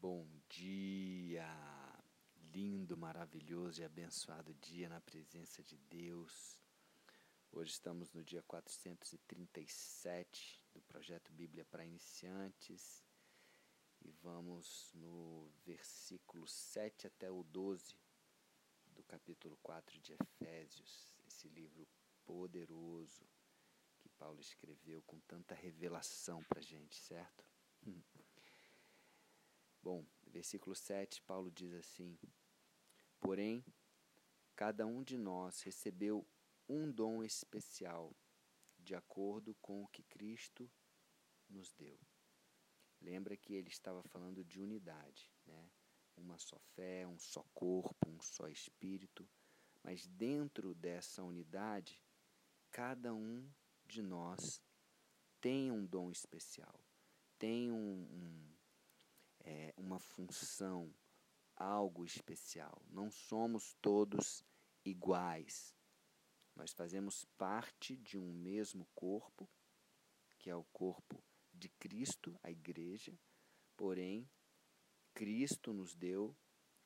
Bom dia! Lindo, maravilhoso e abençoado dia na presença de Deus. Hoje estamos no dia 437 do projeto Bíblia para Iniciantes e vamos no versículo 7 até o 12 do capítulo 4 de Efésios, esse livro poderoso que Paulo escreveu com tanta revelação para gente, certo? Bom, versículo 7, Paulo diz assim: Porém, cada um de nós recebeu um dom especial, de acordo com o que Cristo nos deu. Lembra que ele estava falando de unidade, né? Uma só fé, um só corpo, um só espírito, mas dentro dessa unidade, cada um de nós tem um dom especial, tem um, um é, uma função, algo especial. Não somos todos iguais. Nós fazemos parte de um mesmo corpo, que é o corpo de Cristo, a igreja, porém, Cristo nos deu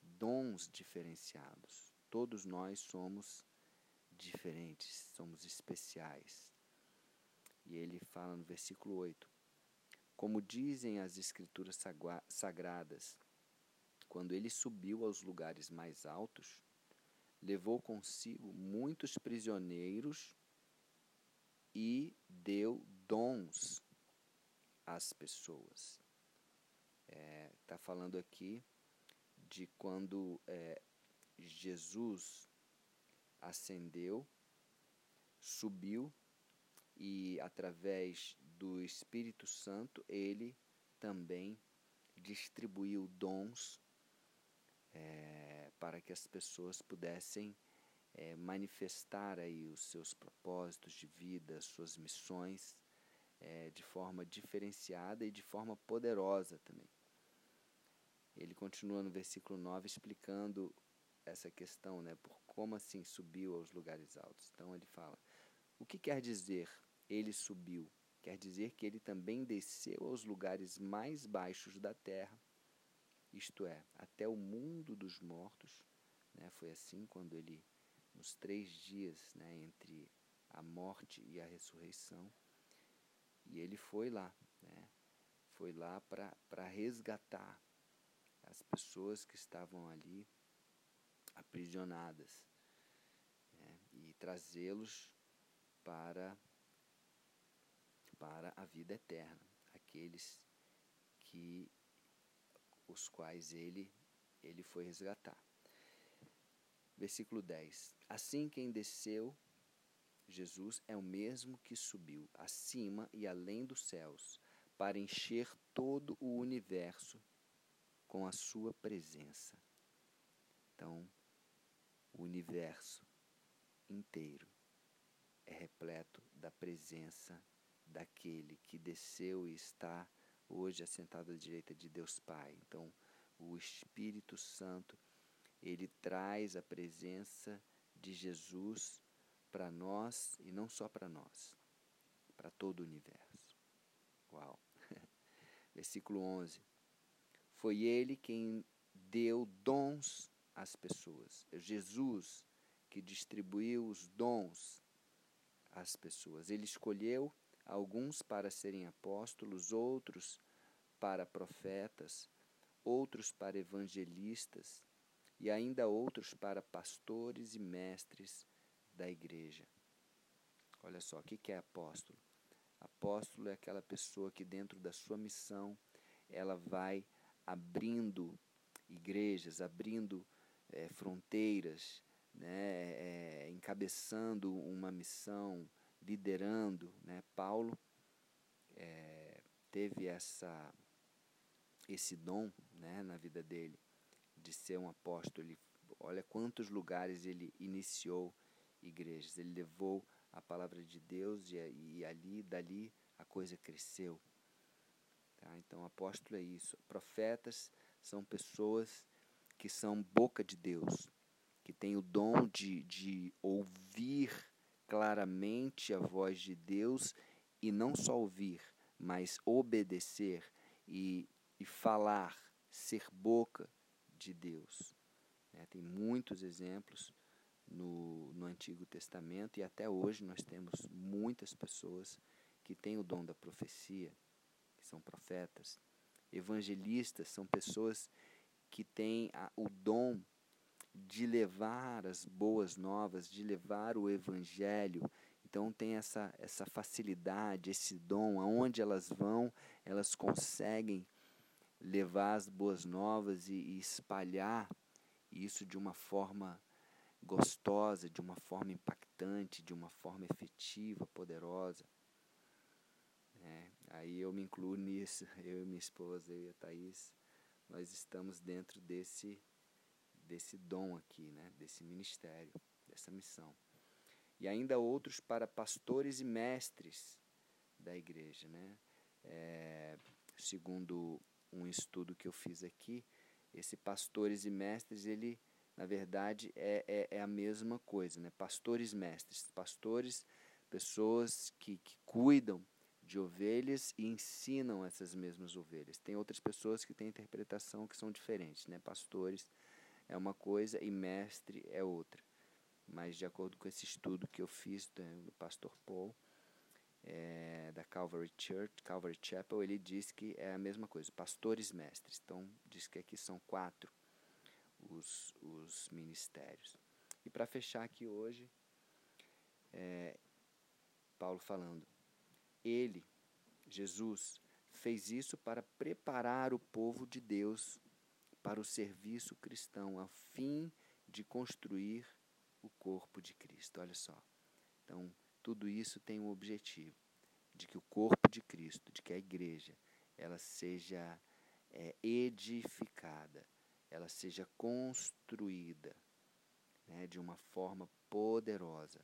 dons diferenciados. Todos nós somos diferentes, somos especiais. E ele fala no versículo 8: como dizem as Escrituras sagradas, quando ele subiu aos lugares mais altos, levou consigo muitos prisioneiros e deu dons às pessoas. Está é, tá falando aqui de quando é, Jesus ascendeu, subiu e através do Espírito Santo ele também distribuiu dons é, para que as pessoas pudessem é, manifestar aí os seus propósitos de vida, suas missões é, de forma diferenciada e de forma poderosa também. Ele continua no versículo 9 explicando essa questão, né, por como assim subiu aos lugares altos. Então ele fala: o que quer dizer ele subiu? Quer dizer que ele também desceu aos lugares mais baixos da terra, isto é, até o mundo dos mortos. Né? Foi assim quando ele, nos três dias né, entre a morte e a ressurreição, e ele foi lá, né? foi lá para resgatar as pessoas que estavam ali aprisionadas né? e trazê-los para para a vida eterna, aqueles que os quais ele ele foi resgatar. Versículo 10. Assim quem desceu Jesus é o mesmo que subiu acima e além dos céus para encher todo o universo com a sua presença. Então, o universo inteiro é repleto da presença daquele que desceu e está hoje assentado à direita de Deus Pai. Então, o Espírito Santo, ele traz a presença de Jesus para nós e não só para nós, para todo o universo. Uau! Versículo 11. Foi ele quem deu dons às pessoas. É Jesus que distribuiu os dons às pessoas. Ele escolheu alguns para serem apóstolos, outros para profetas, outros para evangelistas e ainda outros para pastores e mestres da igreja. Olha só, o que é apóstolo? Apóstolo é aquela pessoa que, dentro da sua missão, ela vai abrindo igrejas, abrindo é, fronteiras, né, é, encabeçando uma missão, liderando. Né? Paulo é, teve essa, esse dom né, na vida dele de ser um apóstolo. Ele, olha quantos lugares ele iniciou igrejas. Ele levou a palavra de Deus e, e ali, dali, a coisa cresceu. Tá? Então, apóstolo é isso. Profetas são pessoas que são boca de Deus, que têm o dom de, de ouvir claramente a voz de Deus e não só ouvir, mas obedecer e, e falar ser boca de Deus. É, tem muitos exemplos no, no Antigo Testamento e até hoje nós temos muitas pessoas que têm o dom da profecia, que são profetas. Evangelistas são pessoas que têm a, o dom de levar as boas novas, de levar o evangelho. Então tem essa, essa facilidade, esse dom, aonde elas vão, elas conseguem levar as boas novas e, e espalhar isso de uma forma gostosa, de uma forma impactante, de uma forma efetiva, poderosa. É, aí eu me incluo nisso, eu e minha esposa, eu e a Thaís, nós estamos dentro desse desse dom aqui, né, desse ministério, dessa missão. E ainda outros para pastores e mestres da igreja. Né? É, segundo um estudo que eu fiz aqui, esse pastores e mestres, ele, na verdade, é, é, é a mesma coisa. Né? Pastores mestres. Pastores, pessoas que, que cuidam de ovelhas e ensinam essas mesmas ovelhas. Tem outras pessoas que têm interpretação que são diferentes, né? Pastores é uma coisa e mestre é outra. Mas de acordo com esse estudo que eu fiz do, pastor Paul, é, da Calvary Church, Calvary Chapel, ele diz que é a mesma coisa, pastores mestres. Então, diz que aqui são quatro os, os ministérios. E para fechar aqui hoje, é, Paulo falando, ele, Jesus, fez isso para preparar o povo de Deus para o serviço cristão, a fim de construir o corpo de Cristo. Olha só. Então, tudo isso tem um objetivo de que o corpo de Cristo, de que a igreja, ela seja é, edificada, ela seja construída né, de uma forma poderosa.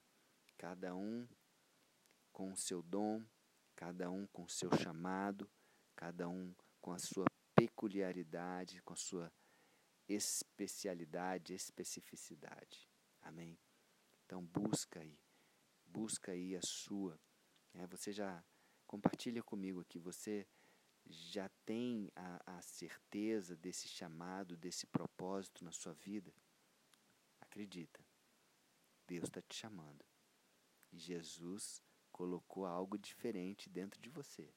Cada um com o seu dom, cada um com o seu chamado, cada um com a sua peculiaridade, com a sua especialidade, especificidade. Amém? Então busca aí, busca aí a sua. É, você já compartilha comigo aqui, você já tem a, a certeza desse chamado, desse propósito na sua vida? Acredita, Deus está te chamando. E Jesus colocou algo diferente dentro de você.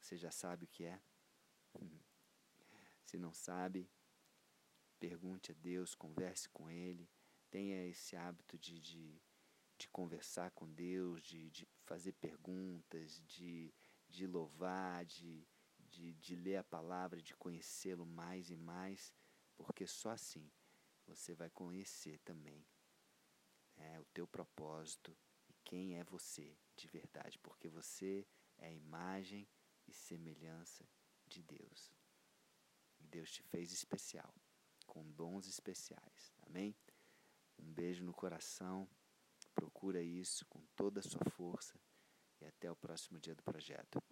Você já sabe o que é? Se não sabe, pergunte a Deus, converse com Ele, tenha esse hábito de, de, de conversar com Deus, de, de fazer perguntas, de, de louvar, de, de, de ler a palavra, de conhecê-lo mais e mais, porque só assim você vai conhecer também é, o teu propósito e quem é você de verdade, porque você é a imagem e semelhança de Deus. Deus te fez especial, com dons especiais. Amém? Um beijo no coração. Procura isso com toda a sua força e até o próximo dia do projeto.